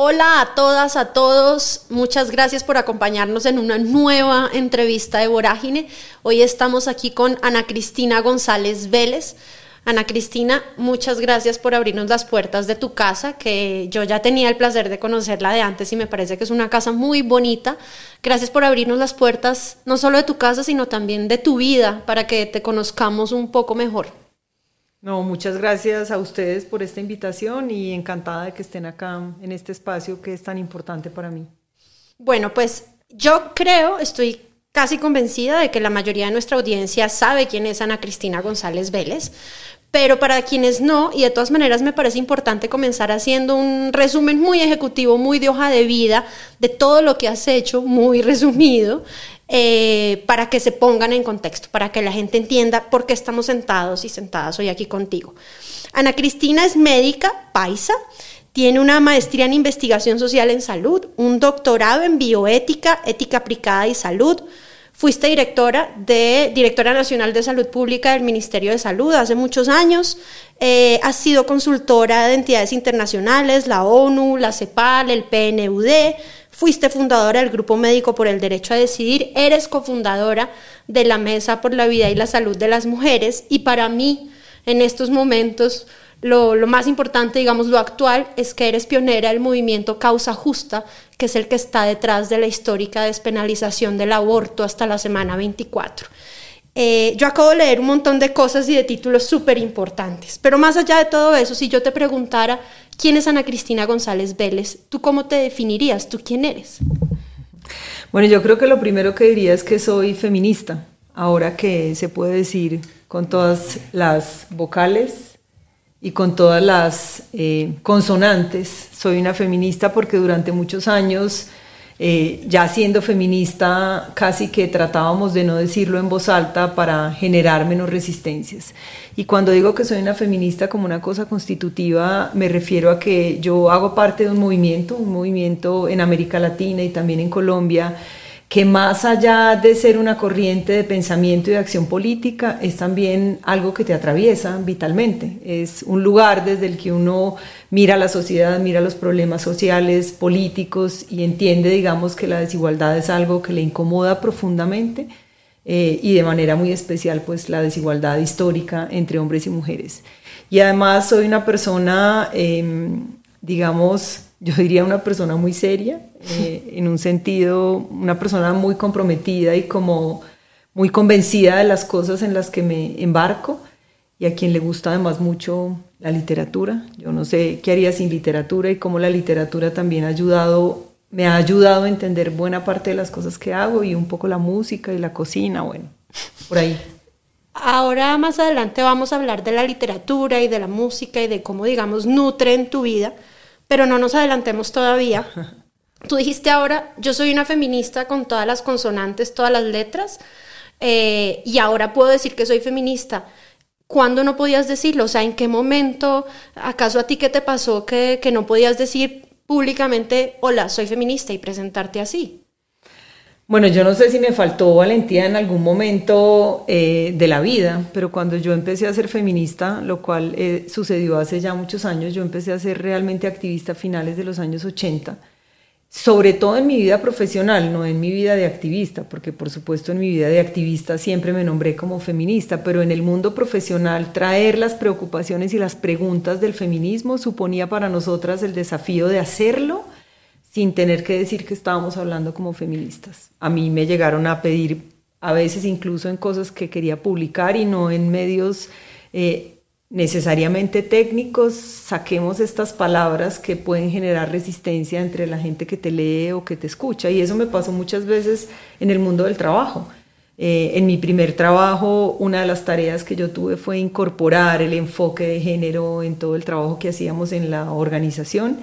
Hola a todas, a todos. Muchas gracias por acompañarnos en una nueva entrevista de Vorágine. Hoy estamos aquí con Ana Cristina González Vélez. Ana Cristina, muchas gracias por abrirnos las puertas de tu casa, que yo ya tenía el placer de conocerla de antes y me parece que es una casa muy bonita. Gracias por abrirnos las puertas no solo de tu casa, sino también de tu vida, para que te conozcamos un poco mejor. No, muchas gracias a ustedes por esta invitación y encantada de que estén acá en este espacio que es tan importante para mí. Bueno, pues yo creo, estoy casi convencida de que la mayoría de nuestra audiencia sabe quién es Ana Cristina González Vélez, pero para quienes no, y de todas maneras me parece importante comenzar haciendo un resumen muy ejecutivo, muy de hoja de vida, de todo lo que has hecho, muy resumido, eh, para que se pongan en contexto, para que la gente entienda por qué estamos sentados y sentadas hoy aquí contigo. Ana Cristina es médica, paisa, tiene una maestría en investigación social en salud, un doctorado en bioética, ética aplicada y salud. Fuiste directora de directora nacional de salud pública del Ministerio de Salud hace muchos años. Eh, has sido consultora de entidades internacionales, la ONU, la CEPAL, el PNUD Fuiste fundadora del Grupo Médico por el Derecho a Decidir, eres cofundadora de la Mesa por la Vida y la Salud de las Mujeres. Y para mí en estos momentos lo, lo, más importante, digamos, lo actual, es que eres pionera del movimiento Causa Justa, que es el que está detrás de la histórica despenalización del aborto hasta la semana 24. Eh, yo acabo de leer un montón de cosas y de títulos súper importantes, pero más allá de todo eso, si yo te preguntara quién es Ana Cristina González Vélez, ¿tú cómo te definirías? ¿Tú quién eres? Bueno, yo creo que lo primero que diría es que soy feminista, ahora que se puede decir con todas las vocales y con todas las eh, consonantes. Soy una feminista porque durante muchos años eh, ya siendo feminista, casi que tratábamos de no decirlo en voz alta para generar menos resistencias. Y cuando digo que soy una feminista como una cosa constitutiva, me refiero a que yo hago parte de un movimiento, un movimiento en América Latina y también en Colombia, que más allá de ser una corriente de pensamiento y de acción política, es también algo que te atraviesa vitalmente. Es un lugar desde el que uno mira la sociedad, mira los problemas sociales, políticos y entiende, digamos, que la desigualdad es algo que le incomoda profundamente eh, y de manera muy especial, pues la desigualdad histórica entre hombres y mujeres. Y además soy una persona, em, digamos, yo diría una persona muy seria, eh, en un sentido, una persona muy comprometida y como muy convencida de las cosas en las que me embarco y a quien le gusta además mucho la literatura. Yo no sé qué haría sin literatura y cómo la literatura también ha ayudado, me ha ayudado a entender buena parte de las cosas que hago y un poco la música y la cocina, bueno, por ahí. Ahora más adelante vamos a hablar de la literatura y de la música y de cómo, digamos, nutren tu vida pero no nos adelantemos todavía. Tú dijiste ahora, yo soy una feminista con todas las consonantes, todas las letras, eh, y ahora puedo decir que soy feminista. ¿Cuándo no podías decirlo? O sea, ¿en qué momento? ¿Acaso a ti qué te pasó que, que no podías decir públicamente, hola, soy feminista y presentarte así? Bueno, yo no sé si me faltó valentía en algún momento eh, de la vida, pero cuando yo empecé a ser feminista, lo cual eh, sucedió hace ya muchos años, yo empecé a ser realmente activista a finales de los años 80, sobre todo en mi vida profesional, no en mi vida de activista, porque por supuesto en mi vida de activista siempre me nombré como feminista, pero en el mundo profesional traer las preocupaciones y las preguntas del feminismo suponía para nosotras el desafío de hacerlo sin tener que decir que estábamos hablando como feministas. A mí me llegaron a pedir, a veces incluso en cosas que quería publicar y no en medios eh, necesariamente técnicos, saquemos estas palabras que pueden generar resistencia entre la gente que te lee o que te escucha. Y eso me pasó muchas veces en el mundo del trabajo. Eh, en mi primer trabajo, una de las tareas que yo tuve fue incorporar el enfoque de género en todo el trabajo que hacíamos en la organización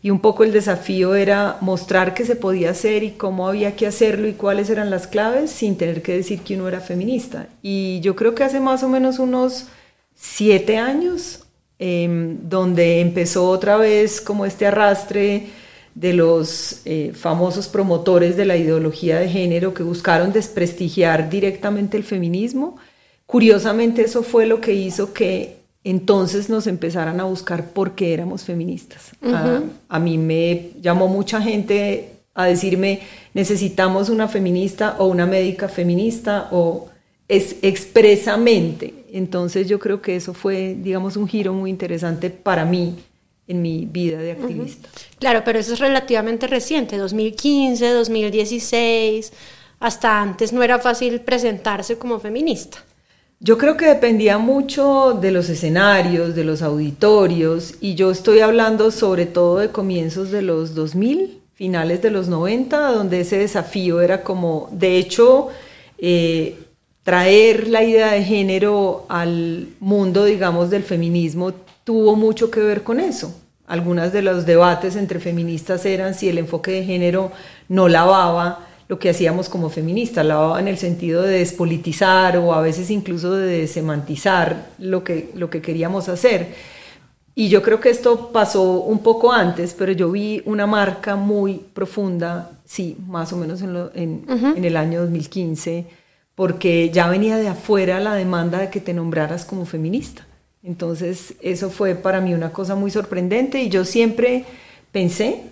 y un poco el desafío era mostrar que se podía hacer y cómo había que hacerlo y cuáles eran las claves sin tener que decir que uno era feminista. Y yo creo que hace más o menos unos siete años, em, donde empezó otra vez como este arrastre de los eh, famosos promotores de la ideología de género que buscaron desprestigiar directamente el feminismo. Curiosamente eso fue lo que hizo que entonces nos empezaran a buscar por qué éramos feministas. a, mí me llamó mucha gente a decirme, necesitamos una feminista o una médica feminista o es expresamente. Entonces yo creo que eso fue, digamos, un giro muy interesante para mí en mi vida de activista. Claro, pero eso es relativamente reciente, 2015, 2016, hasta antes no era fácil presentarse como feminista. Yo creo que dependía mucho de los escenarios, de los auditorios, y yo estoy hablando sobre todo de comienzos de los 2000, finales de los 90, donde ese desafío era como, de hecho, eh, traer la idea de género al mundo, digamos, del feminismo tuvo mucho que ver con eso. Algunas de los debates entre feministas eran si el enfoque de género no lavaba lo que hacíamos como feministas, la en el sentido de despolitizar o a veces incluso de semantizar lo que, lo que queríamos hacer. Y yo creo que esto pasó un poco antes, pero yo vi una marca muy profunda, sí, más o menos en, en, en el año 2015, porque ya venía de afuera la demanda de que te nombraras como feminista. Entonces, eso fue para mí una cosa muy sorprendente y yo siempre pensé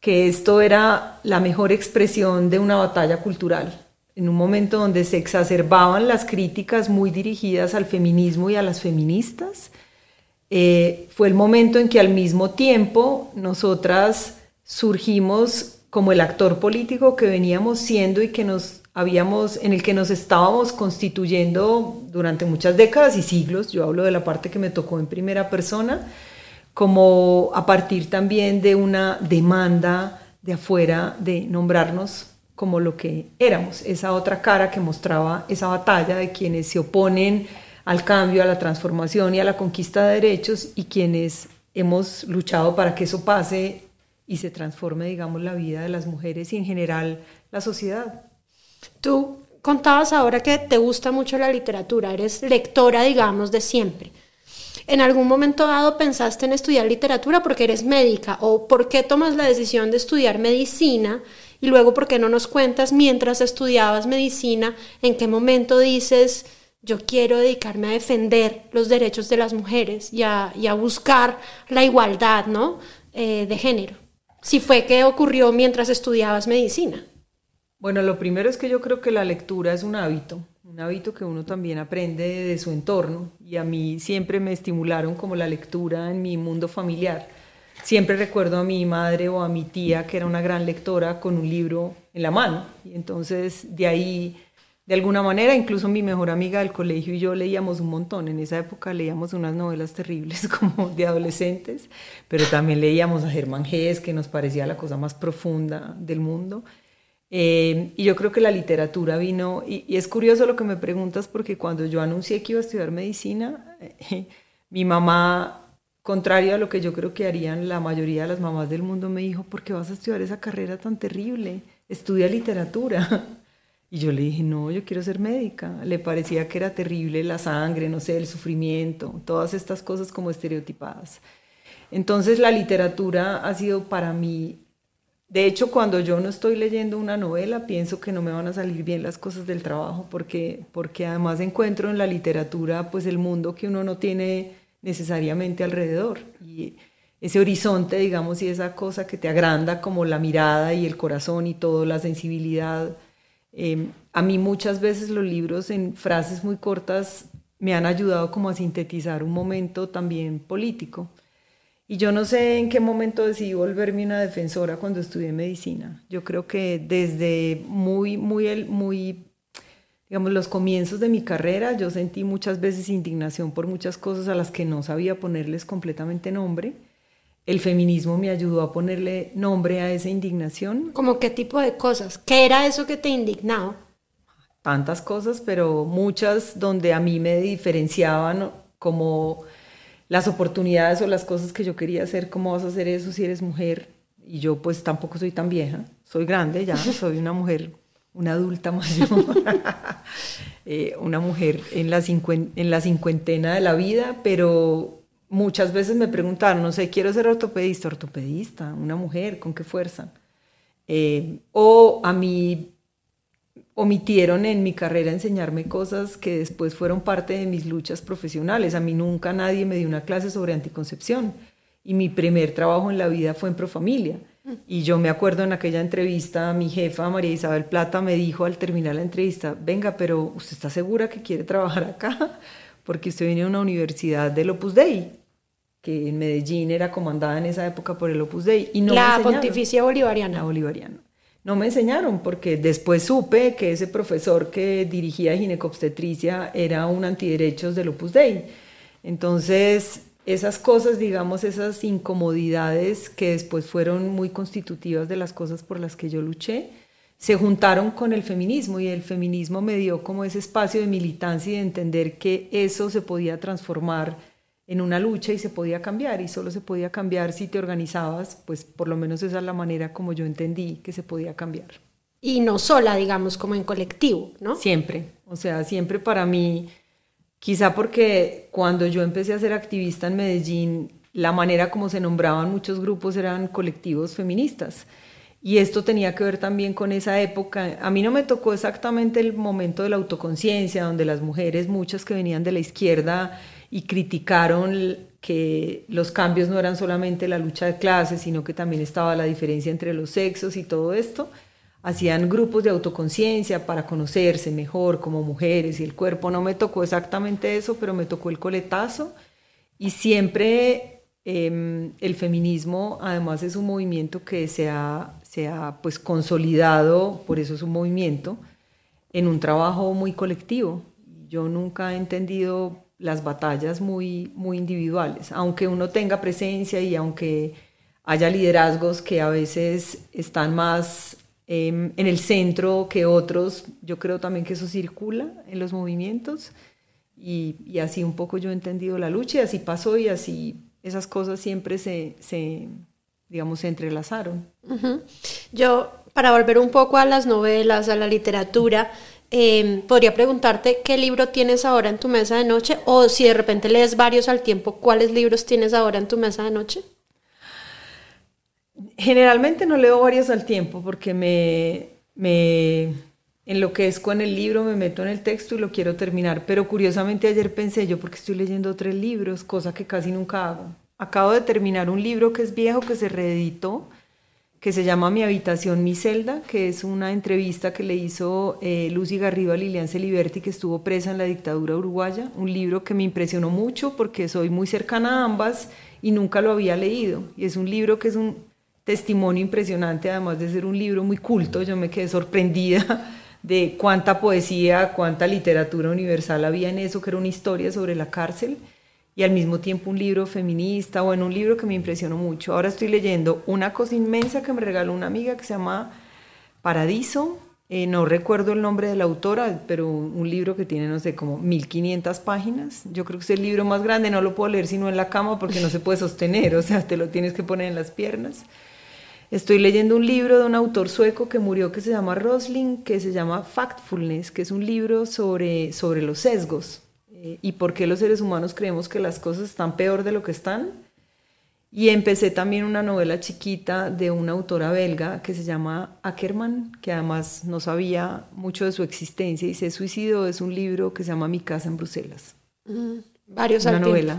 que esto era la mejor expresión de una batalla cultural, en un momento donde se exacerbaban las críticas muy dirigidas al feminismo y a las feministas. Eh, fue el momento en que al mismo tiempo nosotras surgimos como el actor político que veníamos siendo y que nos habíamos, en el que nos estábamos constituyendo durante muchas décadas y siglos, yo hablo de la parte que me tocó en primera persona, como a partir también de una demanda de afuera de nombrarnos como lo que éramos, esa otra cara que mostraba esa batalla de quienes se oponen al cambio, a la transformación y a la conquista de derechos y quienes hemos luchado para que eso pase y se transforme, digamos, la vida de las mujeres y en general la sociedad. Tú contabas ahora que te gusta mucho la literatura, eres lectora, digamos, de siempre. ¿En algún momento dado pensaste en estudiar literatura porque eres médica? ¿O por qué tomas la decisión de estudiar medicina? Y luego, ¿por qué no nos cuentas mientras estudiabas medicina en qué momento dices, yo quiero dedicarme a defender los derechos de las mujeres y a, buscar la igualdad ¿no? Eh, de género? Si fue que ocurrió mientras estudiabas medicina. Bueno, lo primero es que yo creo que la lectura es un hábito un hábito que uno también aprende de su entorno y a mí siempre me estimularon como la lectura en mi mundo familiar. Siempre recuerdo a mi madre o a mi tía que era una gran lectora con un libro en la mano y entonces de ahí de alguna manera incluso mi mejor amiga del colegio y yo leíamos un montón. En esa época leíamos unas novelas terribles como de adolescentes, pero también leíamos a Germán Gess que nos parecía la cosa más profunda del mundo eh, y yo creo que la literatura vino, y, es curioso lo que me preguntas porque cuando yo anuncié que iba a estudiar medicina, mi mamá, contrario a lo que yo creo que harían la mayoría de las mamás del mundo, me dijo, ¿por qué vas a estudiar esa carrera tan terrible? Estudia literatura. Y yo le dije, no, yo quiero ser médica. Le parecía que era terrible la sangre, no sé, el sufrimiento, todas estas cosas como estereotipadas. Entonces la literatura ha sido para mí de hecho, cuando yo no estoy leyendo una novela, pienso que no me van a salir bien las cosas del trabajo, porque, porque además encuentro en la literatura pues el mundo que uno no tiene necesariamente alrededor. Y ese horizonte, digamos, y esa cosa que te agranda como la mirada y el corazón y todo, la sensibilidad. Em, a mí muchas veces los libros en frases muy cortas me han ayudado como a sintetizar un momento también político. Y yo no sé en qué momento decidí volverme una defensora cuando estudié medicina. Yo creo que desde muy, muy, muy, digamos, los comienzos de mi carrera, yo sentí muchas veces indignación por muchas cosas a las que no sabía ponerles completamente nombre. El feminismo me ayudó a ponerle nombre a esa indignación. ¿Cómo qué tipo de cosas? ¿Qué era eso que te indignaba? Tantas cosas, pero muchas donde a mí me diferenciaban como las oportunidades o las cosas que yo quería hacer, cómo vas a hacer eso si eres mujer. Y yo pues tampoco soy tan vieja, soy grande ya, soy una mujer, una adulta mayor, eh, una mujer en la, en la cincuentena de la vida, pero muchas veces me preguntaron, no sé, quiero ser ortopedista, ortopedista, una mujer, ¿con qué fuerza? Eh, o a mí omitieron en mi carrera enseñarme cosas que después fueron parte de mis luchas profesionales. A mí nunca nadie me dio una clase sobre anticoncepción y mi primer trabajo en la vida fue en Profamilia. Y yo me acuerdo en aquella entrevista, mi jefa María Isabel Plata me dijo al terminar la entrevista, venga, pero ¿usted está segura que quiere trabajar acá? Porque usted viene a una universidad del Opus Dei, que en Medellín era comandada en esa época por el Opus Dei. Y no la Pontificia Bolivariana. La Bolivariana. No me enseñaron porque después supe que ese profesor que dirigía ginecobstetricia era un antiderechos del Opus Dei. Entonces, esas cosas, digamos, esas incomodidades que después fueron muy constitutivas de las cosas por las que yo luché, se juntaron con el feminismo y el feminismo me dio como ese espacio de militancia y de entender que eso se podía transformar en una lucha y se podía cambiar y solo se podía cambiar si te organizabas, pues por lo menos esa es la manera como yo entendí que se podía cambiar. Y no sola, digamos, como en colectivo, ¿no? Siempre, o sea, siempre para mí, quizá porque cuando yo empecé a ser activista en Medellín, la manera como se nombraban muchos grupos eran colectivos feministas. Y esto tenía que ver también con esa época. A mí no me tocó exactamente el momento de la autoconciencia, donde las mujeres, muchas que venían de la izquierda, y criticaron que los cambios no eran solamente la lucha de clases, sino que también estaba la diferencia entre los sexos y todo esto. Hacían grupos de autoconciencia para conocerse mejor como mujeres y el cuerpo. No me tocó exactamente eso, pero me tocó el coletazo. Y siempre em, el feminismo, además, es un movimiento que se ha, se ha pues, consolidado, por eso es un movimiento, en un trabajo muy colectivo. Yo nunca he entendido las batallas muy, muy individuales, aunque uno tenga presencia y aunque haya liderazgos que a veces están más em, en el centro que otros, yo creo también que eso circula en los movimientos y, así un poco yo he entendido la lucha y así pasó y así esas cosas siempre se, se digamos, se entrelazaron. Yo, para volver un poco a las novelas, a la literatura, Em, podría preguntarte qué libro tienes ahora en tu mesa de noche o si de repente lees varios al tiempo, ¿cuáles libros tienes ahora en tu mesa de noche? Generalmente no leo varios al tiempo porque me, me enloquezco en el libro, me meto en el texto y lo quiero terminar. Pero curiosamente ayer pensé yo porque estoy leyendo tres libros, cosa que casi nunca hago. Acabo de terminar un libro que es viejo, que se reeditó, que se llama Mi habitación, mi celda, que es una entrevista que le hizo eh, Lucy Garrido a Lilian Celiberti, que estuvo presa en la dictadura uruguaya, un libro que me impresionó mucho porque soy muy cercana a ambas y nunca lo había leído. Y es un libro que es un testimonio impresionante, además de ser un libro muy culto, yo me quedé sorprendida de cuánta poesía, cuánta literatura universal había en eso, que era una historia sobre la cárcel y al mismo tiempo un libro feminista, o en un libro que me impresionó mucho. Ahora estoy leyendo una cosa inmensa que me regaló una amiga que se llama Paradiso, eh, no recuerdo el nombre de la autora, pero un libro que tiene, no sé, como 1500 páginas. Yo creo que es el libro más grande, no lo puedo leer sino en la cama porque no se puede sostener, o sea, te lo tienes que poner en las piernas. Estoy leyendo un libro de un autor sueco que murió que se llama Rosling, que se llama Factfulness, que es un libro sobre, sobre los sesgos. Eh, y por qué los seres humanos creemos que las cosas están peor de lo que están. Y empecé también una novela chiquita de una autora belga que se llama Ackerman, que además no sabía mucho de su existencia y se suicidó. Es un libro que se llama Mi casa en Bruselas. varios Una novela.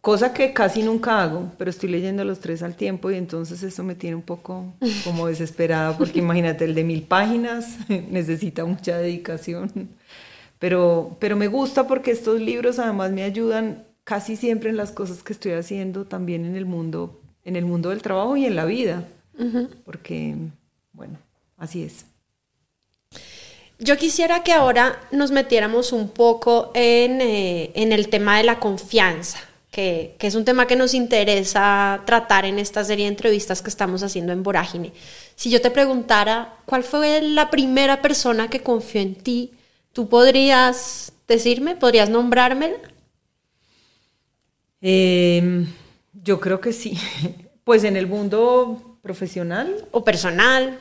Cosa que casi nunca hago, pero estoy leyendo los tres al tiempo y entonces eso me tiene un poco como desesperada porque imagínate, el de mil páginas necesita mucha dedicación. Pero, pero me gusta porque estos libros además me ayudan casi siempre en las cosas que estoy haciendo, también en el mundo, en el mundo del trabajo y en la vida. Porque, bueno, así es. Yo quisiera que ahora nos metiéramos un poco en, eh, en el tema de la confianza, que, que, es un tema que nos interesa tratar en esta serie de entrevistas que estamos haciendo en Vorágine. Si yo te preguntara, ¿cuál fue la primera persona que confió en ti ¿Tú podrías decirme, podrías nombrármela? Em, yo creo que sí. Pues en el mundo profesional. O personal.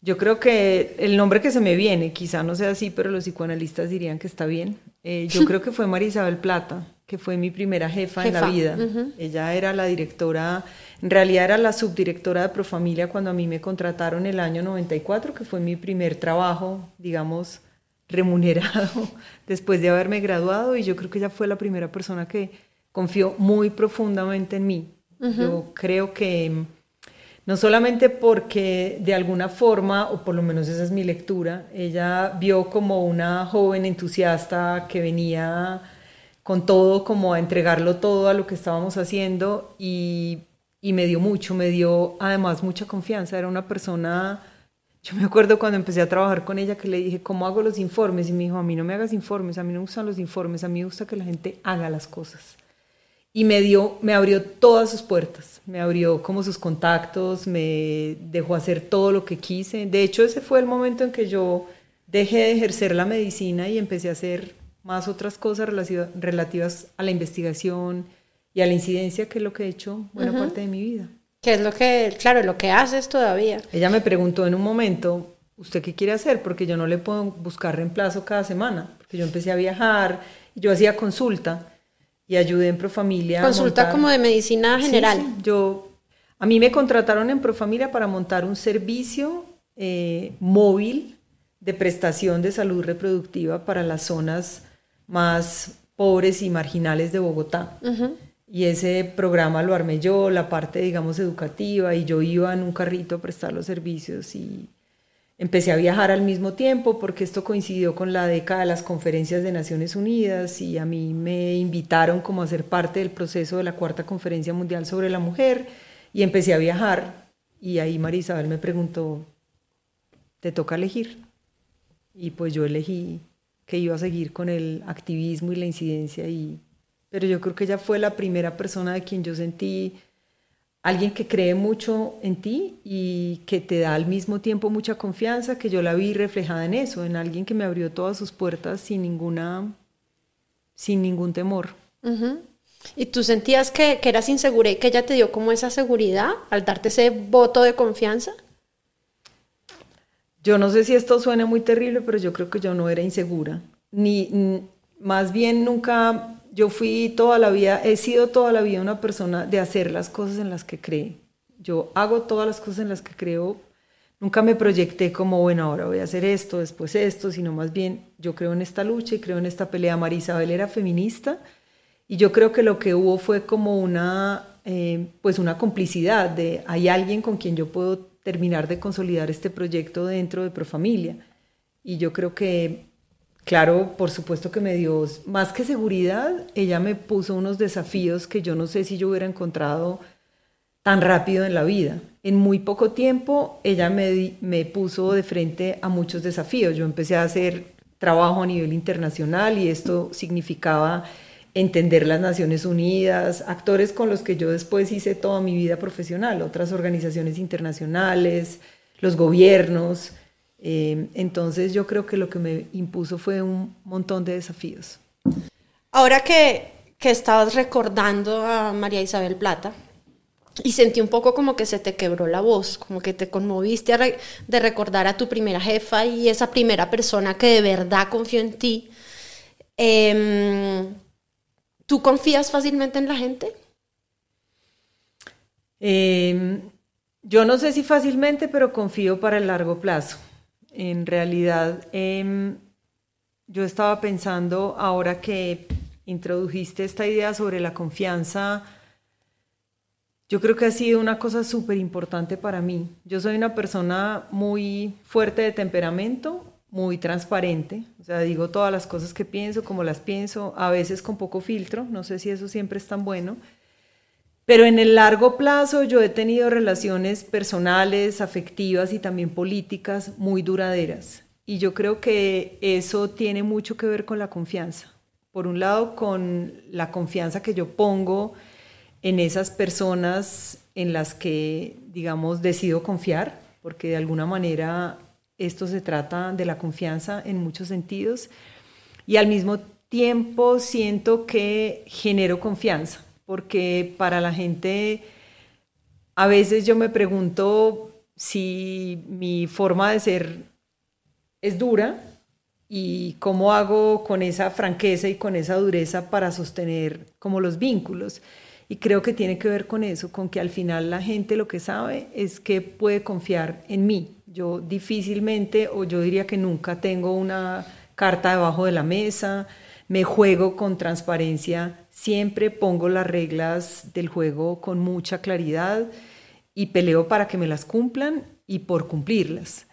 Yo creo que el nombre que se me viene, quizá no sea así, pero los psicoanalistas dirían que está bien. Eh, yo creo que fue María Isabel Plata, que fue mi primera jefa, en la vida. Ella era la directora En realidad era la subdirectora de Profamilia cuando a mí me contrataron el año 94, que fue mi primer trabajo, digamos, remunerado después de haberme graduado y yo creo que ella fue la primera persona que confió muy profundamente en mí. Yo creo que no solamente porque de alguna forma, o por lo menos esa es mi lectura, ella vio como una joven entusiasta que venía con todo, como a entregarlo todo a lo que estábamos haciendo y, y me dio mucho, me dio además mucha confianza. Era una persona yo me acuerdo cuando empecé a trabajar con ella que le dije, ¿cómo hago los informes? Y me dijo, a mí no me hagas informes, a mí no me gustan los informes, a mí me gusta que la gente haga las cosas. Y me dio, me abrió todas sus puertas, me abrió como sus contactos, me dejó hacer todo lo que quise. De hecho, ese fue el momento en que yo dejé de ejercer la medicina y empecé a hacer más otras cosas relativas a la investigación y a la incidencia, que es lo que he hecho buena parte de mi vida. Que es lo que, claro, lo que haces todavía. Ella me preguntó en un momento, ¿usted qué quiere hacer? Porque yo no le puedo buscar reemplazo cada semana, porque yo empecé a viajar, yo hacía consulta y ayudé en Profamilia. Consulta como de medicina general. Sí, Yo, a mí me contrataron en Profamilia para montar un servicio eh, móvil de prestación de salud reproductiva para las zonas más pobres y marginales de Bogotá. Y ese programa lo armé yo, la parte, digamos, educativa, y yo iba en un carrito a prestar los servicios y empecé a viajar al mismo tiempo porque esto coincidió con la década de las conferencias de Naciones Unidas y a mí me invitaron como a ser parte del proceso de la cuarta conferencia mundial sobre la mujer y empecé a viajar y ahí María Isabel me preguntó, ¿te toca elegir? Y pues yo elegí que iba a seguir con el activismo y la incidencia y pero yo creo que ella fue la primera persona de quien yo sentí alguien que cree mucho en ti y que te da al mismo tiempo mucha confianza, que yo la vi reflejada en eso, en alguien que me abrió todas sus puertas sin ninguna, sin ningún temor. ¿Y tú sentías que, que, eras insegura y que ella te dio como esa seguridad al darte ese voto de confianza? Yo no sé si esto suena muy terrible, pero yo creo que yo no era insegura. Ni, más bien nunca yo fui toda la vida, he sido toda la vida una persona de hacer las cosas en las que cree. Yo hago todas las cosas en las que creo. Nunca me proyecté como, bueno, ahora voy a hacer esto, después esto, sino más bien yo creo en esta lucha y creo en esta pelea. María Isabel era feminista y yo creo que lo que hubo fue como una, eh, pues una complicidad de hay alguien con quien yo puedo terminar de consolidar este proyecto dentro de Profamilia. Y yo creo que Claro, por supuesto que me dio más que seguridad, ella me puso unos desafíos que yo no sé si yo hubiera encontrado tan rápido en la vida. En muy poco tiempo ella me, me puso de frente a muchos desafíos. Yo empecé a hacer trabajo a nivel internacional y esto significaba entender las Naciones Unidas, actores con los que yo después hice toda mi vida profesional, otras organizaciones internacionales, los gobiernos. Eh, entonces yo creo que lo que me impuso fue un montón de desafíos. Ahora que, que estabas recordando a María Isabel Plata, y sentí un poco como que se te quebró la voz, como que te conmoviste de recordar a tu primera jefa y esa primera persona que de verdad confió en ti. Em, ¿Tú confías fácilmente en la gente? Em, yo no sé si fácilmente, pero confío para el largo plazo. En realidad, em, yo estaba pensando ahora que introdujiste esta idea sobre la confianza, yo creo que ha sido una cosa súper importante para mí. Yo soy una persona muy fuerte de temperamento, muy transparente, o sea, digo todas las cosas que pienso, como las pienso, a veces con poco filtro, no sé si eso siempre es tan bueno, pero en el largo plazo yo he tenido relaciones personales, afectivas y también políticas muy duraderas. Y yo creo que eso tiene mucho que ver con la confianza. Por un lado, con la confianza que yo pongo en esas personas en las que, digamos, decido confiar, porque de alguna manera esto se trata de la confianza en muchos sentidos. Y al mismo tiempo siento que genero confianza porque para la gente a veces yo me pregunto si mi forma de ser es dura y cómo hago con esa franqueza y con esa dureza para sostener como los vínculos. Y creo que tiene que ver con eso, con que al final la gente lo que sabe es que puede confiar en mí. Yo difícilmente, o yo diría que nunca tengo una carta debajo de la mesa, me juego con transparencia, siempre pongo las reglas del juego con mucha claridad y peleo para que me las cumplan y por cumplirlas.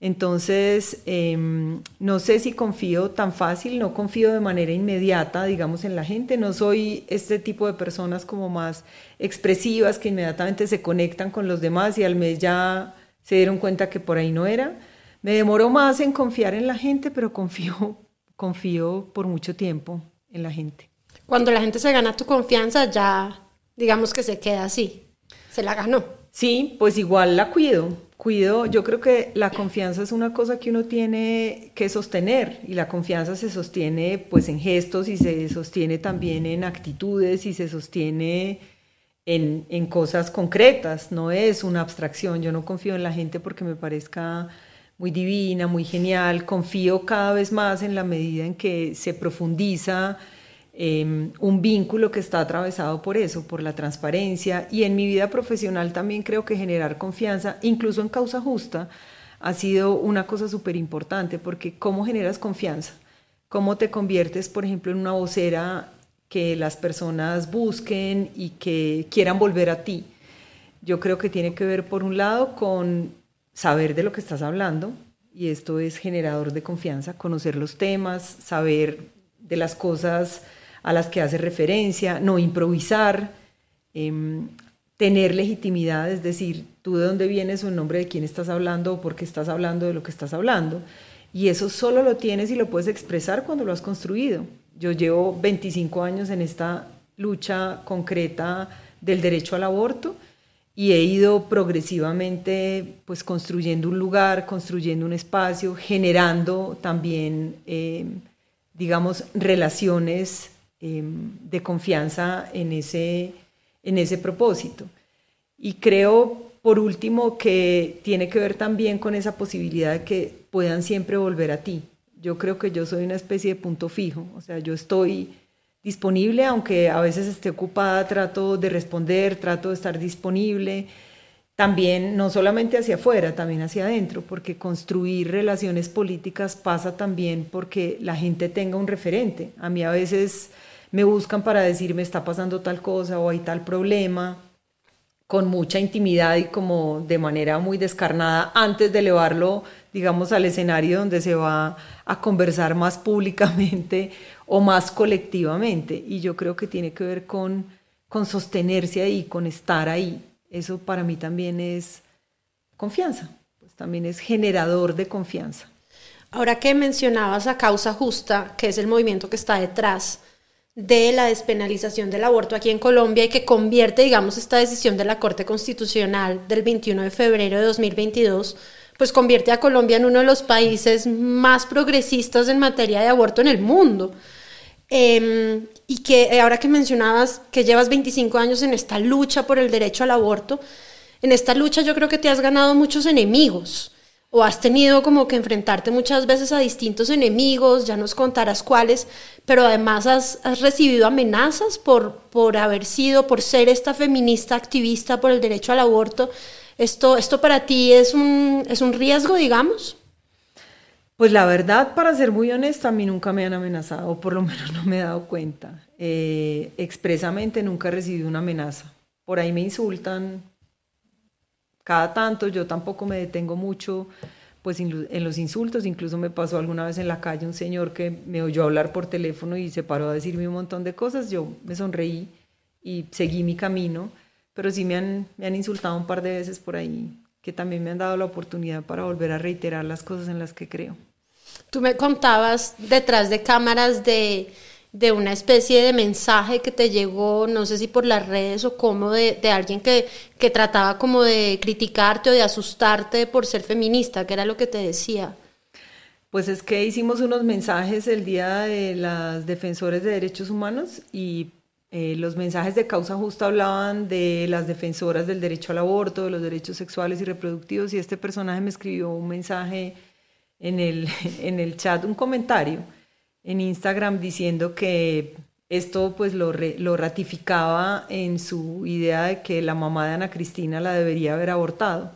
Entonces, em, no sé si confío tan fácil, no confío de manera inmediata, digamos, en la gente. No soy este tipo de personas como más expresivas que inmediatamente se conectan con los demás y al mes ya se dieron cuenta que por ahí no era. Me demoro más en confiar en la gente, pero confío, confío por mucho tiempo en la gente. Cuando la gente se gana tu confianza, ya digamos que se queda así, se la ganó. Sí, pues igual la cuido cuido, yo creo que la confianza es una cosa que uno tiene que sostener y la confianza se sostiene pues en gestos y se sostiene también en actitudes y se sostiene en, en cosas concretas, no es una abstracción, yo no confío en la gente porque me parezca muy divina, muy genial, confío cada vez más en la medida en que se profundiza Em, un vínculo que está atravesado por eso, por la transparencia. Y en mi vida profesional también creo que generar confianza, incluso en causa justa, ha sido una cosa súper importante, porque ¿cómo generas confianza? ¿Cómo te conviertes, por ejemplo, en una vocera que las personas busquen y que quieran volver a ti? Yo creo que tiene que ver, por un lado, con saber de lo que estás hablando, y esto es generador de confianza, conocer los temas, saber de las cosas a las que hace referencia, no improvisar, em, tener legitimidad, es decir, tú de dónde vienes o en nombre de quién estás hablando o por qué estás hablando de lo que estás hablando. Y eso solo lo tienes y lo puedes expresar cuando lo has construido. Yo llevo 25 años en esta lucha concreta del derecho al aborto y he ido progresivamente pues construyendo un lugar, construyendo un espacio, generando también, em, digamos, relaciones Em, de confianza en ese, en ese propósito. Y creo, por último, que tiene que ver también con esa posibilidad de que puedan siempre volver a ti. Yo creo que yo soy una especie de punto fijo, o sea, yo estoy disponible, aunque a veces esté ocupada, trato de responder, trato de estar disponible, también no solamente hacia afuera, también hacia adentro, porque construir relaciones políticas pasa también porque la gente tenga un referente. A mí a veces me buscan para decirme está pasando tal cosa o hay tal problema, con mucha intimidad y como de manera muy descarnada antes de elevarlo, digamos, al escenario donde se va a conversar más públicamente o más colectivamente. Y yo creo que tiene que ver con, con sostenerse ahí, con estar ahí. Eso para mí también es confianza, pues también es generador de confianza. Ahora que mencionabas a Causa Justa, que es el movimiento que está detrás de la despenalización del aborto aquí en Colombia y que convierte, digamos, esta decisión de la Corte Constitucional del 21 de febrero de 2022, pues convierte a Colombia en uno de los países más progresistas en materia de aborto en el mundo. Em, y que eh, ahora que mencionabas que llevas 25 años en esta lucha por el derecho al aborto, en esta lucha yo creo que te has ganado muchos enemigos o has tenido como que enfrentarte muchas veces a distintos enemigos, ya nos contarás cuáles, pero además has, recibido amenazas por, por haber sido, por ser esta feminista activista por el derecho al aborto. ¿Esto, esto para ti es un, es un riesgo, digamos? Pues la verdad, para ser muy honesta, a mí nunca me han amenazado, o por lo menos no me he dado cuenta. Eh, expresamente nunca he recibido una amenaza. Por ahí me insultan, cada tanto, yo tampoco me detengo mucho pues en los insultos, incluso me pasó alguna vez en la calle un señor que me oyó hablar por teléfono y se paró a decirme un montón de cosas, yo me sonreí y seguí mi camino, pero sí me han, me han insultado un par de veces por ahí, que también me han dado la oportunidad para volver a reiterar las cosas en las que creo. Tú me contabas detrás de cámaras de de una especie de mensaje que te llegó, no sé si por las redes o como de, alguien que, que, trataba como de criticarte o de asustarte por ser feminista, que era lo que te decía. Pues es que hicimos unos mensajes el día de las defensores de derechos humanos y eh, los mensajes de causa justa hablaban de las defensoras del derecho al aborto, de los derechos sexuales y reproductivos y este personaje me escribió un mensaje en el, en el chat, un comentario en Instagram diciendo que esto pues lo, lo, ratificaba en su idea de que la mamá de Ana Cristina la debería haber abortado.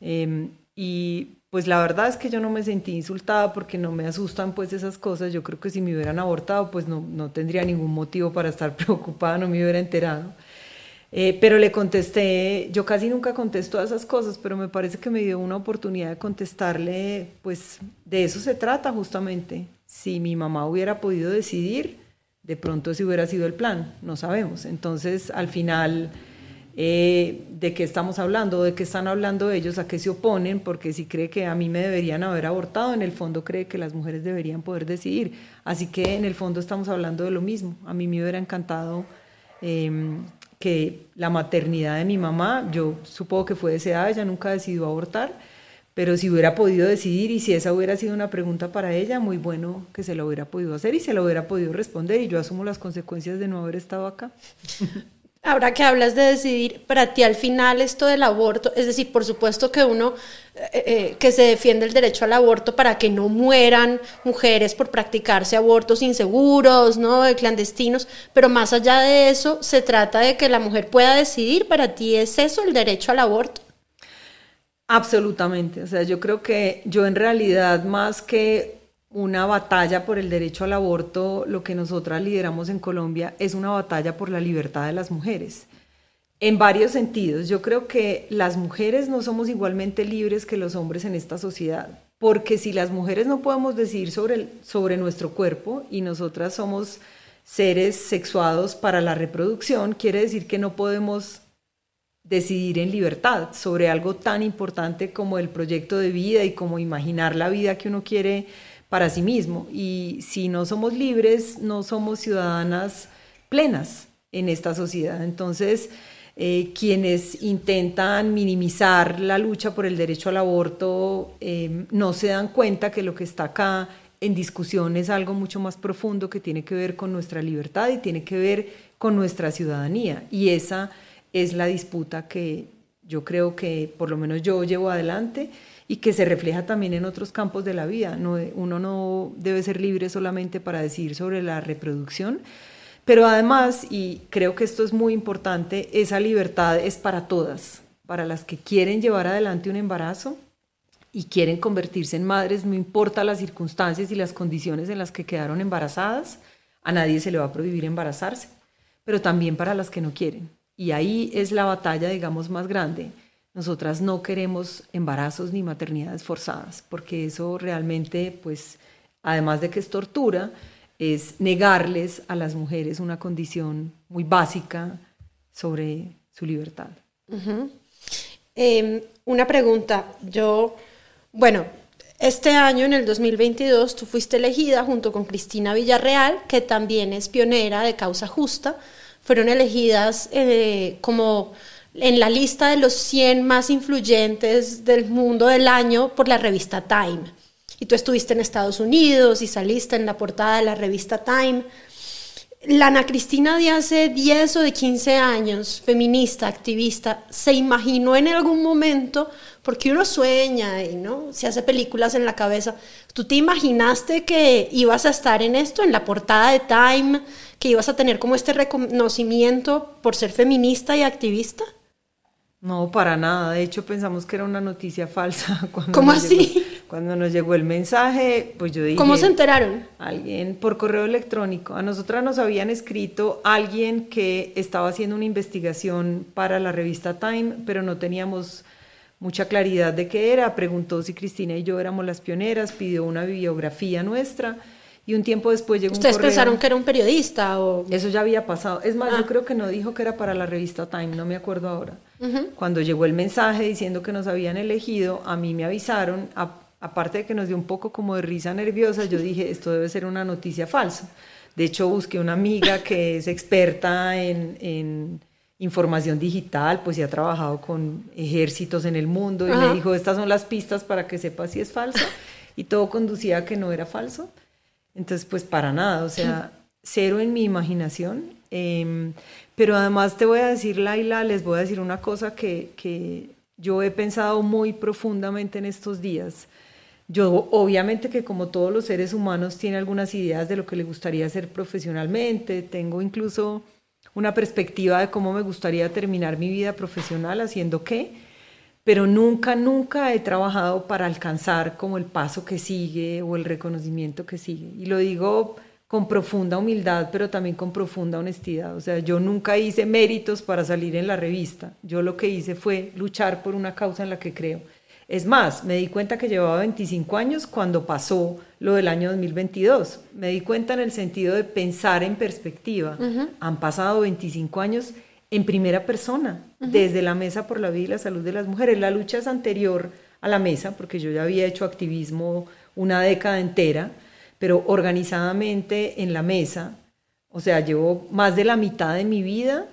Em, y pues la verdad es que yo no me sentí insultada porque no me asustan pues esas cosas. Yo creo que si me hubieran abortado pues no, no tendría ningún motivo para estar preocupada, no me hubiera enterado. Eh, pero le contesté, yo casi nunca contesto a esas cosas, pero me parece que me dio una oportunidad de contestarle, pues de eso se trata justamente. Si mi mamá hubiera podido decidir, de pronto ese hubiera sido el plan, no sabemos. Entonces, al final, eh, ¿de qué estamos hablando? ¿De qué están hablando ellos? ¿A qué se oponen? Porque si cree que a mí me deberían haber abortado, en el fondo cree que las mujeres deberían poder decidir. Así que en el fondo estamos hablando de lo mismo. A mí me hubiera encantado em, que la maternidad de mi mamá, yo supongo que fue deseada, ella nunca decidió abortar pero si hubiera podido decidir y si esa hubiera sido una pregunta para ella, muy bueno que se lo hubiera podido hacer y se lo hubiera podido responder y yo asumo las consecuencias de no haber estado acá. Ahora que hablas de decidir, para ti al final esto del aborto, es decir, por supuesto que uno eh, eh, que se defiende el derecho al aborto para que no mueran mujeres por practicarse abortos inseguros, ¿no? De clandestinos, pero más allá de eso, se trata de que la mujer pueda decidir, para ti es eso el derecho al aborto. Absolutamente, o sea, yo creo que yo en realidad más que una batalla por el derecho al aborto, lo que nosotras lideramos en Colombia es una batalla por la libertad de las mujeres. En varios sentidos, yo creo que las mujeres no somos igualmente libres que los hombres en esta sociedad, porque si las mujeres no podemos decidir sobre, sobre nuestro cuerpo y nosotras somos seres sexuados para la reproducción, quiere decir que no podemos decidir en libertad sobre algo tan importante como el proyecto de vida y como imaginar la vida que uno quiere para sí mismo. Y si no somos libres, no somos ciudadanas plenas en esta sociedad. Entonces, eh, quienes intentan minimizar la lucha por el derecho al aborto eh, no se dan cuenta que lo que está acá en discusión es algo mucho más profundo que tiene que ver con nuestra libertad y tiene que ver con nuestra ciudadanía. Y esa es la disputa que yo creo que por lo menos yo llevo adelante y que se refleja también en otros campos de la vida. No, uno no debe ser libre solamente para decir sobre la reproducción, pero además, y creo que esto es muy importante, esa libertad es para todas, para las que quieren llevar adelante un embarazo y quieren convertirse en madres, no importa las circunstancias y las condiciones en las que quedaron embarazadas, a nadie se le va a prohibir embarazarse, pero también para las que no quieren. Y ahí es la batalla, digamos, más grande. Nosotras no queremos embarazos ni maternidades forzadas, porque eso realmente, pues, además de que es tortura, es negarles a las mujeres una condición muy básica sobre su libertad. Em, una pregunta, yo, bueno, este año, en el 2022, tú fuiste elegida junto con Cristina Villarreal, que también es pionera de causa justa, fueron elegidas eh, como en la lista de los 100 más influyentes del mundo del año por la revista Time. Y tú estuviste en Estados Unidos y saliste en la portada de la revista Time. La Ana Cristina de hace 10 o de 15 años, feminista, activista, se imaginó en algún momento, porque uno sueña y no se hace películas en la cabeza, ¿tú te imaginaste que ibas a estar en esto, en la portada de Time, que ibas a tener como este reconocimiento por ser feminista y activista? No, para nada. De hecho, pensamos que era una noticia falsa. Cuando ¿Cómo así? cuando nos llegó el mensaje, pues yo dije... ¿Cómo se enteraron? Alguien por correo electrónico. A nosotras nos habían escrito alguien que estaba haciendo una investigación para la revista Time, pero no teníamos mucha claridad de qué era. Preguntó si Cristina y yo éramos las pioneras, pidió una bibliografía nuestra y un tiempo después llegó ¿Ustedes pensaron que era un periodista o...? Eso ya había pasado. Es más, yo Ah. creo que no dijo que era para la revista Time, no me acuerdo ahora. Cuando llegó el mensaje diciendo que nos habían elegido, a mí me avisaron, a- aparte de que nos dio un poco como de risa nerviosa, yo dije, esto debe ser una noticia falsa. De hecho, busqué una amiga que es experta en, en información digital, pues y ha trabajado con ejércitos en el mundo, y Ajá. me dijo, estas son las pistas para que sepa si es falso, y todo conducía a que no era falso. Entonces, pues para nada, o sea, cero en mi imaginación. Em, pero además te voy a decir, Laila, les voy a decir una cosa que, que yo he pensado muy profundamente en estos días. yo obviamente que como todos los seres humanos tiene algunas ideas de lo que le gustaría hacer profesionalmente, tengo incluso una perspectiva de cómo me gustaría terminar mi vida profesional haciendo qué, pero nunca, nunca he trabajado para alcanzar como el paso que sigue o el reconocimiento que sigue. Y lo digo con profunda humildad, pero también con profunda honestidad. O sea, yo nunca hice méritos para salir en la revista. Yo lo que hice fue luchar por una causa en la que creo. Es más, me di cuenta que llevaba 25 años cuando pasó lo del año 2022. Me di cuenta en el sentido de pensar en perspectiva. Han pasado 25 años en primera persona, desde la Mesa por la Vida y la Salud de las Mujeres. La lucha es anterior a la mesa, porque yo ya había hecho activismo una década entera, pero organizadamente en la mesa, o sea, llevo más de la mitad de mi vida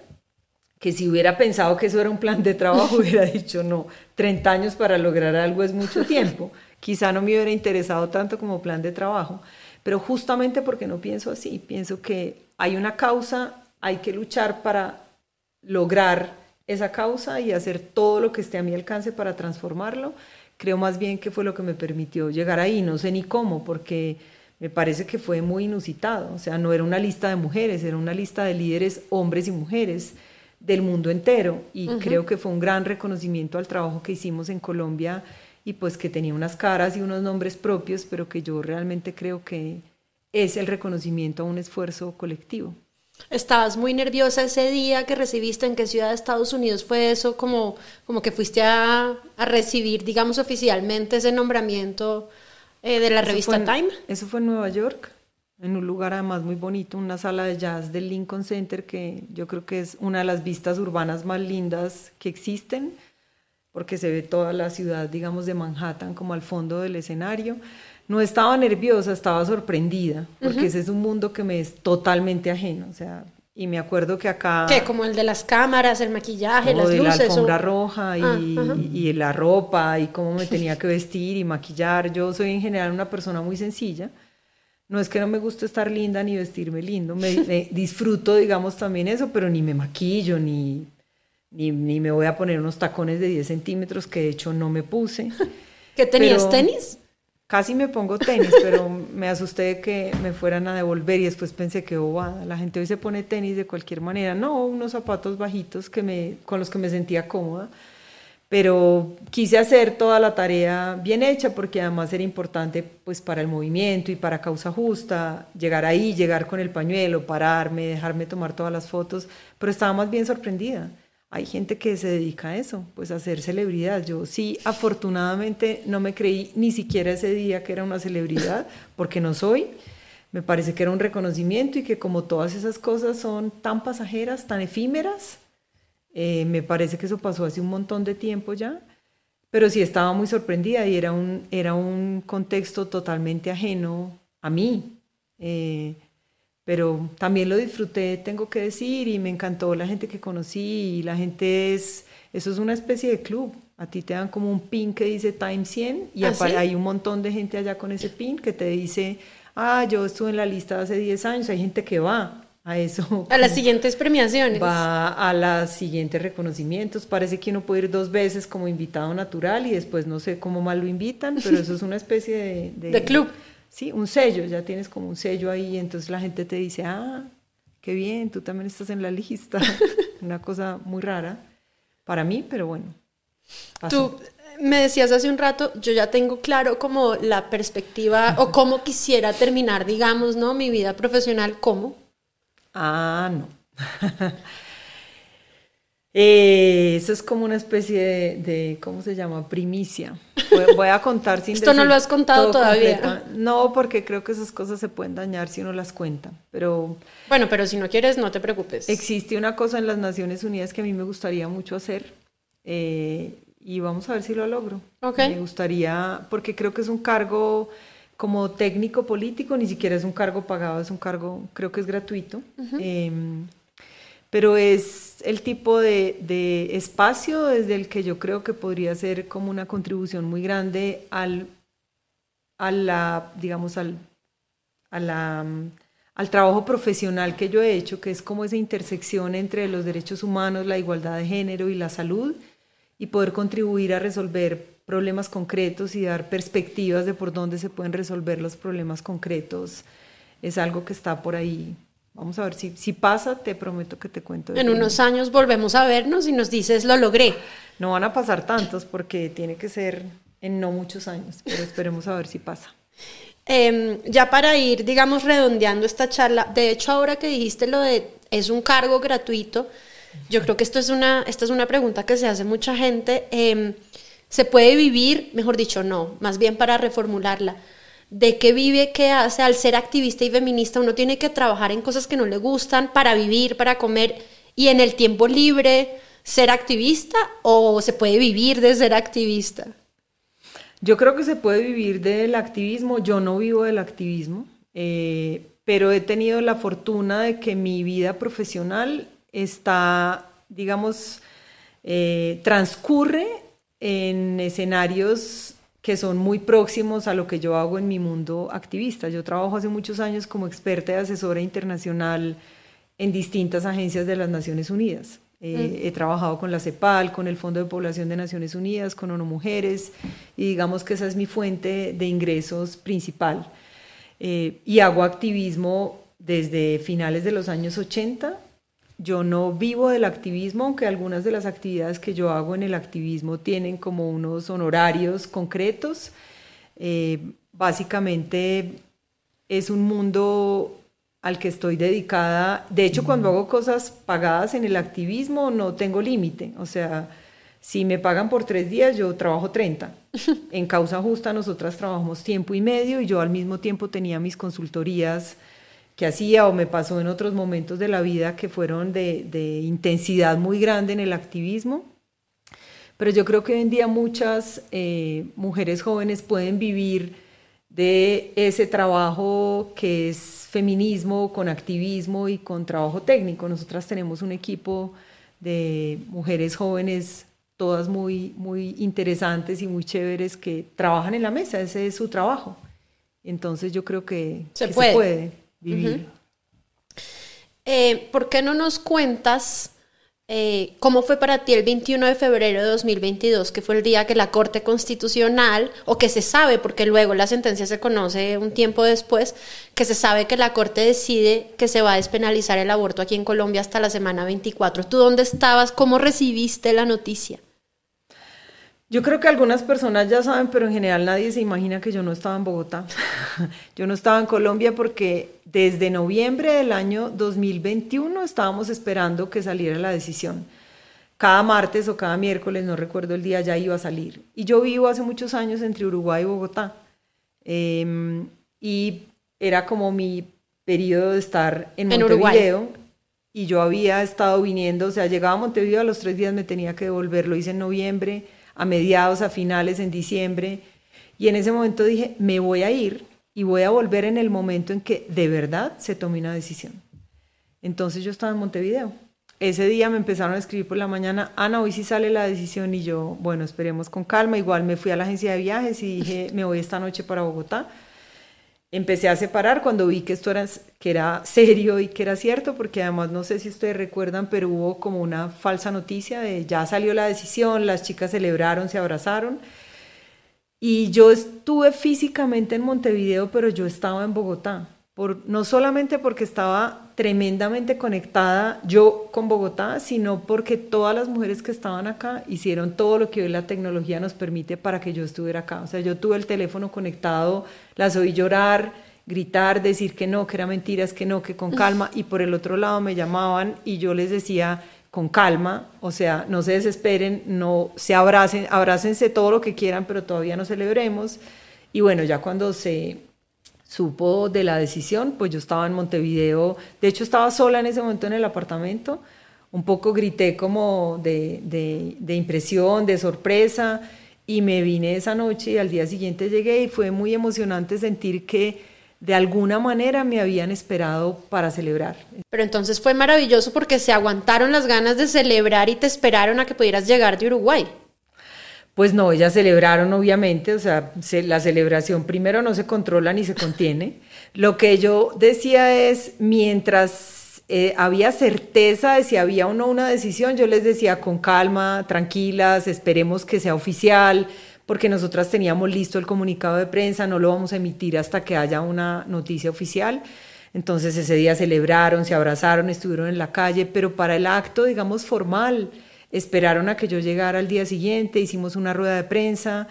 que si hubiera pensado que eso era un plan de trabajo, hubiera dicho, no, 30 años para lograr algo es mucho tiempo. Quizá no me hubiera interesado tanto como plan de trabajo, pero justamente porque no pienso así, pienso que hay una causa, hay que luchar para lograr esa causa y hacer todo lo que esté a mi alcance para transformarlo. Creo más bien que fue lo que me permitió llegar ahí, no sé ni cómo, porque me parece que fue muy inusitado, o sea, no era una lista de mujeres, era una lista de líderes hombres y mujeres del mundo entero y creo que fue un gran reconocimiento al trabajo que hicimos en Colombia y pues que tenía unas caras y unos nombres propios, pero que yo realmente creo que es el reconocimiento a un esfuerzo colectivo. ¿Estabas muy nerviosa ese día que recibiste? ¿En qué ciudad de Estados Unidos fue eso? Como, como que fuiste a, a recibir, digamos, oficialmente ese nombramiento eh, de la revista Time. Eso fue en Nueva York en un lugar además muy bonito, una sala de jazz del Lincoln Center, que yo creo que es una de las vistas urbanas más lindas que existen, porque se ve toda la ciudad, digamos, de Manhattan como al fondo del escenario. No estaba nerviosa, estaba sorprendida, porque ese es un mundo que me es totalmente ajeno, o sea, y me acuerdo que acá... ¿Qué? Como el de las cámaras, el maquillaje, las de luces. la alfombra roja y, ah, y la ropa y cómo me tenía que vestir y maquillar. Yo soy en general una persona muy sencilla no es que no me guste estar linda ni vestirme lindo, me, disfruto, digamos, también eso, pero ni me maquillo, ni, ni, me voy a poner unos tacones de 10 centímetros que de hecho no me puse. ¿Qué tenías, tenis? Casi me pongo tenis, pero me asusté de que me fueran a devolver y después pensé que bobada, la gente hoy se pone tenis de cualquier manera. No, unos zapatos bajitos que me, con los que me sentía cómoda pero quise hacer toda la tarea bien hecha porque además era importante pues para el movimiento y para causa justa, llegar ahí, llegar con el pañuelo, pararme, dejarme tomar todas las fotos, pero estaba más bien sorprendida. Hay gente que se dedica a eso, pues a ser celebridad. Yo sí, afortunadamente no me creí ni siquiera ese día que era una celebridad, porque no soy. Me parece que era un reconocimiento y que como todas esas cosas son tan pasajeras, tan efímeras, eh, me parece que eso pasó hace un montón de tiempo ya, pero sí estaba muy sorprendida y era un, era un contexto totalmente ajeno a mí. Eh, pero también lo disfruté, tengo que decir, y me encantó la gente que conocí, y la gente es, eso es una especie de club. A ti te dan como un pin que dice Time 100 y ¿Ah, hay un montón de gente allá con ese pin que te dice, ah, yo estuve en la lista hace 10 años, hay gente que va a eso. A las siguientes premiaciones. Va a los siguientes reconocimientos. Parece que uno puede ir dos veces como invitado natural y después no sé cómo mal lo invitan, pero eso es una especie de... De, club. Sí, un sello, ya tienes como un sello ahí, entonces la gente te dice, ah, qué bien, tú también estás en la lista. una cosa muy rara para mí, pero bueno. Tú me decías hace un rato, yo ya tengo claro como la perspectiva o cómo quisiera terminar, digamos, ¿no? Mi vida profesional, ¿cómo? Ah, no. Eh, eso es como una especie de, ¿cómo se llama? Primicia. Voy, a contar sin Esto no lo has contado todavía. No, porque creo que esas cosas se pueden dañar si uno las cuenta. Pero bueno, pero si no quieres, no te preocupes. Existe una cosa en las Naciones Unidas que a mí me gustaría mucho hacer eh, y vamos a ver si lo logro. Me gustaría, porque creo que es un cargo como técnico político, ni siquiera es un cargo pagado, es un cargo, creo que es gratuito, pero es el tipo de, espacio desde el que yo creo que podría ser como una contribución muy grande al, a la, digamos, al, a la, al trabajo profesional que yo he hecho, que es como esa intersección entre los derechos humanos, la igualdad de género y la salud, y poder contribuir a resolver problemas concretos y dar perspectivas de por dónde se pueden resolver los problemas concretos es algo que está por ahí. Vamos a ver si, si pasa, te prometo que te cuento. En unos años volvemos a vernos y nos dices, lo logré. No van a pasar tantos porque tiene que ser en no muchos años, pero esperemos a ver si pasa. Em, ya para ir, digamos, redondeando esta charla, de hecho ahora que dijiste lo de es un cargo gratuito, yo creo que esto es una, esta es una pregunta que se hace mucha gente. Em, ¿Se puede vivir, mejor dicho, no, más bien para reformularla? ¿De qué vive, qué hace? Al ser activista y feminista uno tiene que trabajar en cosas que no le gustan para vivir, para comer y en el tiempo libre ser activista o se puede vivir de ser activista? Yo creo que se puede vivir del activismo. Yo no vivo del activismo, eh, pero he tenido la fortuna de que mi vida profesional está, digamos, eh, transcurre en escenarios que son muy próximos a lo que yo hago en mi mundo activista. Yo trabajo hace muchos años como experta y asesora internacional en distintas agencias de las Naciones Unidas. Eh, mm. He trabajado con la CEPAL, con el Fondo de Población de Naciones Unidas, con ONU Mujeres, y digamos que esa es mi fuente de ingresos principal. Eh, y hago activismo desde finales de los años 80. Yo no vivo del activismo, aunque algunas de las actividades que yo hago en el activismo tienen como unos honorarios concretos. Eh, básicamente es un mundo al que estoy dedicada. De hecho, cuando hago cosas pagadas en el activismo, no tengo límite. O sea, si me pagan por tres días, yo trabajo 30. En causa justa, nosotras trabajamos tiempo y medio y yo al mismo tiempo tenía mis consultorías que hacía o me pasó en otros momentos de la vida que fueron de, intensidad muy grande en el activismo. Pero yo creo que hoy en día muchas eh, mujeres jóvenes pueden vivir de ese trabajo que es feminismo, con activismo y con trabajo técnico. Nosotras tenemos un equipo de mujeres jóvenes, todas muy, muy interesantes y muy chéveres, que trabajan en la mesa, ese es su trabajo. Entonces yo creo que se, puede. Eh, ¿Por qué no nos cuentas eh, ¿Cómo fue para ti el 21 de febrero de 2022, que fue el día que la Corte Constitucional, o que se sabe, porque luego la sentencia se conoce un tiempo después, que se sabe que la Corte decide que se va a despenalizar el aborto aquí en Colombia hasta la semana 24? ¿Tú dónde estabas? ¿Cómo recibiste la noticia? Yo creo que algunas personas ya saben, pero en general nadie se imagina que yo no estaba en Bogotá. yo no estaba en Colombia porque desde noviembre del año 2021 estábamos esperando que saliera la decisión. Cada martes o cada miércoles, no recuerdo el día, ya iba a salir. Y yo vivo hace muchos años entre Uruguay y Bogotá. Em, y era como mi periodo de estar en, Montevideo. Y yo había estado viniendo, o sea, llegaba a Montevideo, a los tres días me tenía que devolver, lo hice en noviembre a mediados, a finales, en diciembre. Y en ese momento dije, me voy a ir y voy a volver en el momento en que de verdad se tome una decisión. Entonces yo estaba en Montevideo. Ese día me empezaron a escribir por la mañana, Ana, hoy sí sale la decisión y yo, bueno, esperemos con calma. Igual me fui a la agencia de viajes y dije, me voy esta noche para Bogotá empecé a separar cuando vi que esto era, que era serio y que era cierto, porque además no sé si ustedes recuerdan, pero hubo como una falsa noticia de ya salió la decisión, las chicas celebraron, se abrazaron. Y yo estuve físicamente en Montevideo, pero yo estaba en Bogotá no solamente porque estaba tremendamente conectada yo con Bogotá, sino porque todas las mujeres que estaban acá hicieron todo lo que hoy la tecnología nos permite para que yo estuviera acá. O sea, yo tuve el teléfono conectado, las oí llorar, gritar, decir que no, que era mentiras, que no, que con calma, y por el otro lado me llamaban y yo les decía con calma, o sea, no se desesperen, no se abracen, abrácense todo lo que quieran, pero todavía no celebremos. Y bueno, ya cuando se supo de la decisión, pues yo estaba en Montevideo, de hecho estaba sola en ese momento en el apartamento, un poco grité como de, de, impresión, de sorpresa, y me vine esa noche y al día siguiente llegué y fue muy emocionante sentir que de alguna manera me habían esperado para celebrar. Pero entonces fue maravilloso porque se aguantaron las ganas de celebrar y te esperaron a que pudieras llegar de Uruguay. Pues no, ellas celebraron obviamente, o sea, la celebración primero no se controla ni se contiene. Lo que yo decía es, mientras eh, había certeza de si había o no una decisión, yo les decía con calma, tranquilas, esperemos que sea oficial, porque nosotras teníamos listo el comunicado de prensa, no lo vamos a emitir hasta que haya una noticia oficial. Entonces ese día celebraron, se abrazaron, estuvieron en la calle, pero para el acto, digamos, formal, esperaron a que yo llegara al día siguiente, hicimos una rueda de prensa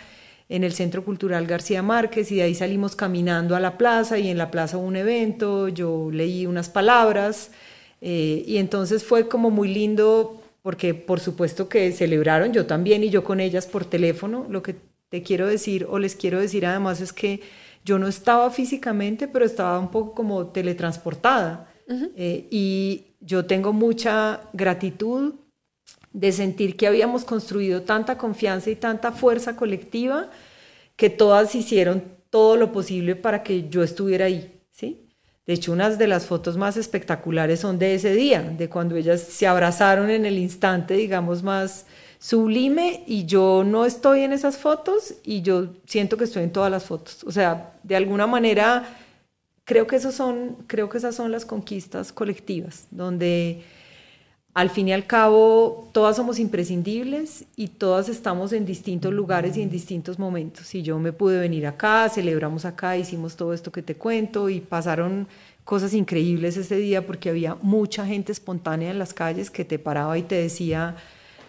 en el Centro Cultural García Márquez y de ahí salimos caminando a la plaza y en la plaza hubo un evento, yo leí unas palabras eh, y entonces fue como muy lindo porque por supuesto que celebraron, yo también y yo con ellas por teléfono. Lo que te quiero decir o les quiero decir además es que yo no estaba físicamente, pero estaba un poco como teletransportada. Eh, y yo tengo mucha gratitud de sentir que habíamos construido tanta confianza y tanta fuerza colectiva que todas hicieron todo lo posible para que yo estuviera ahí, ¿sí? De hecho, unas de las fotos más espectaculares son de ese día, de cuando ellas se abrazaron en el instante, digamos, más sublime y yo no estoy en esas fotos y yo siento que estoy en todas las fotos. O sea, de alguna manera creo que esos son, creo que esas son las conquistas colectivas, donde al fin y al cabo todas somos imprescindibles y todas estamos en distintos lugares y en distintos momentos. Y yo me pude venir acá, celebramos acá, hicimos todo esto que te cuento y pasaron cosas increíbles ese día porque había mucha gente espontánea en las calles que te paraba y te decía,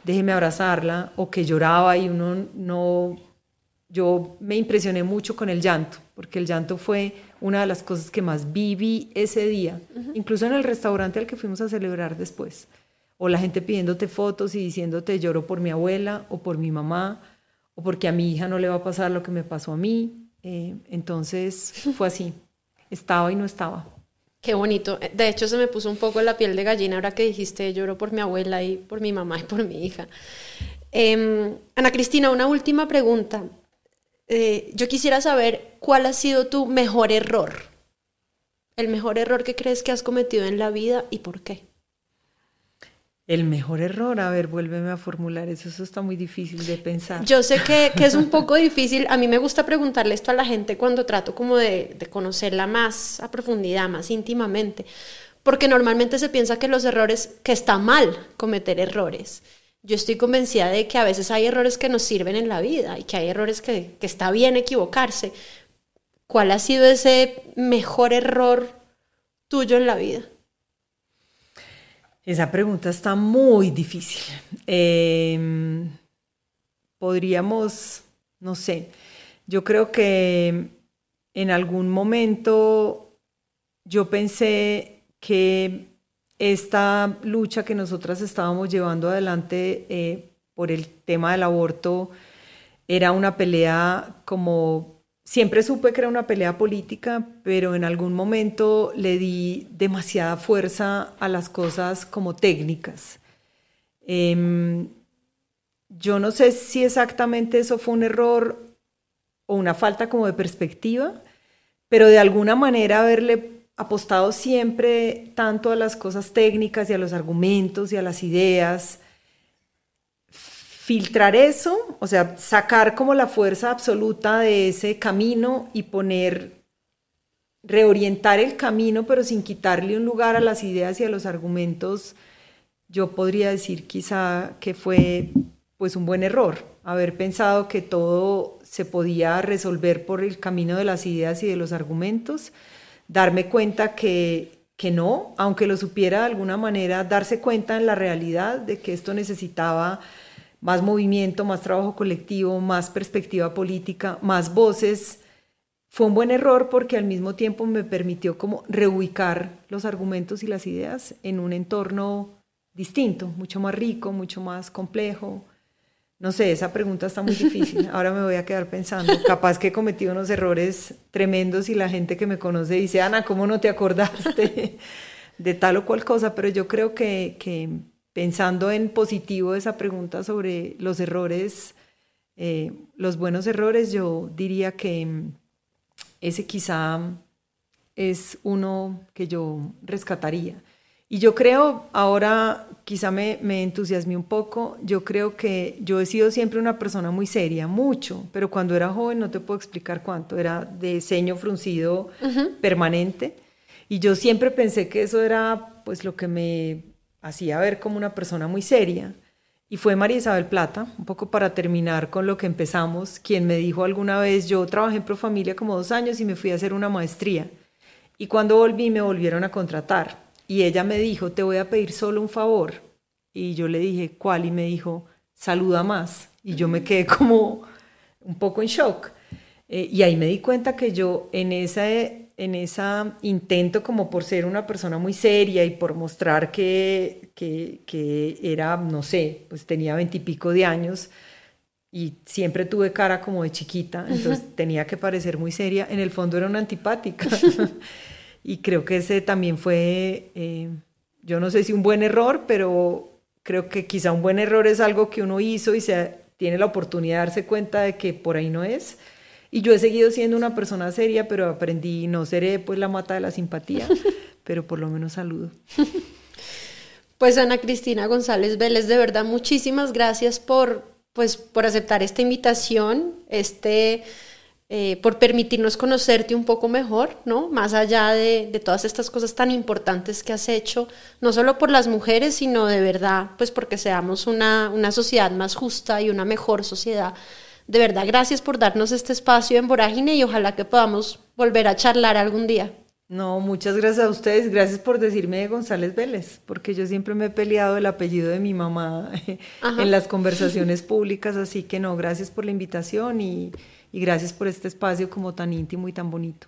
déjeme abrazarla, o que lloraba y uno no... Yo me impresioné mucho con el llanto, porque el llanto fue una de las cosas que más viví ese día, incluso en el restaurante al que fuimos a celebrar después o la gente pidiéndote fotos y diciéndote lloro por mi abuela o por mi mamá o porque a mi hija no le va a pasar lo que me pasó a mí. Eh, entonces fue así, estaba y no estaba. Qué bonito. De hecho, se me puso un poco la piel de gallina ahora que dijiste lloro por mi abuela y por mi mamá y por mi hija. Em, Ana Cristina, una última pregunta. Eh, yo quisiera saber cuál ha sido tu mejor error. El mejor error que crees que has cometido en la vida y por qué. El mejor error, a ver, vuélveme a formular eso, eso está muy difícil de pensar. Yo sé que, es un poco difícil, a mí me gusta preguntarle esto a la gente cuando trato como de, conocerla más a profundidad, más íntimamente, porque normalmente se piensa que los errores, que está mal cometer errores. Yo estoy convencida de que a veces hay errores que nos sirven en la vida y que hay errores que, que está bien equivocarse. ¿Cuál ha sido ese mejor error tuyo en la vida? Esa pregunta está muy difícil. Em, podríamos, no sé, yo creo que en algún momento yo pensé que esta lucha que nosotras estábamos llevando adelante eh, por el tema del aborto era una pelea como Siempre supe que era una pelea política, pero en algún momento le di demasiada fuerza a las cosas como técnicas. Em, yo no sé si exactamente eso fue un error o una falta como de perspectiva, pero de alguna manera haberle apostado siempre tanto a las cosas técnicas y a los argumentos y a las ideas, filtrar eso, o sea, sacar como la fuerza absoluta de ese camino y poner, reorientar el camino, pero sin quitarle un lugar a las ideas y a los argumentos, yo podría decir quizá que fue pues un buen error, haber pensado que todo se podía resolver por el camino de las ideas y de los argumentos, darme cuenta que, que no, aunque lo supiera de alguna manera, darse cuenta en la realidad de que esto necesitaba más movimiento, más trabajo colectivo, más perspectiva política, más voces. Fue un buen error porque al mismo tiempo me permitió como reubicar los argumentos y las ideas en un entorno distinto, mucho más rico, mucho más complejo. No sé, esa pregunta está muy difícil. Ahora me voy a quedar pensando. Capaz que he cometido unos errores tremendos y la gente que me conoce dice, Ana, ¿cómo no te acordaste de tal o cual cosa? Pero yo creo que, que pensando en positivo esa pregunta sobre los errores, eh, los buenos errores, yo diría que mm, ese quizá es uno que yo rescataría. Y yo creo, ahora quizá me, me entusiasmé un poco, yo creo que yo he sido siempre una persona muy seria, mucho, pero cuando era joven no te puedo explicar cuánto, era de ceño fruncido permanente. Y yo siempre pensé que eso era pues lo que me hacía ver como una persona muy seria. Y fue María Isabel Plata, un poco para terminar con lo que empezamos, quien me dijo alguna vez, yo trabajé en Profamilia como dos años y me fui a hacer una maestría. Y cuando volví me volvieron a contratar. Y ella me dijo, te voy a pedir solo un favor. Y yo le dije, ¿cuál? Y me dijo, saluda más. Y yo me quedé como un poco en shock. Eh, y ahí me di cuenta que yo en ese, en esa intento como por ser una persona muy seria y por mostrar que, que, que era, no sé, pues tenía veintipico de años y siempre tuve cara como de chiquita, entonces tenía que parecer muy seria. En el fondo era una antipática. y creo que ese también fue, eh, yo no sé si un buen error, pero creo que quizá un buen error es algo que uno hizo y se tiene la oportunidad de darse cuenta de que por ahí no es. Y yo he seguido siendo una persona seria, pero aprendí, no seré pues la mata de la simpatía, pero por lo menos saludo. Pues Ana Cristina González Vélez, de verdad muchísimas gracias por, pues, por aceptar esta invitación, este, eh, por permitirnos conocerte un poco mejor, ¿no? Más allá de, de, todas estas cosas tan importantes que has hecho, no solo por las mujeres, sino de verdad, pues porque seamos una, una sociedad más justa y una mejor sociedad de verdad, gracias por darnos este espacio en Vorágine y ojalá que podamos volver a charlar algún día. No, muchas gracias a ustedes. Gracias por decirme de González Vélez, porque yo siempre me he peleado el apellido de mi mamá en las conversaciones públicas, así que no, gracias por la invitación y, y gracias por este espacio como tan íntimo y tan bonito.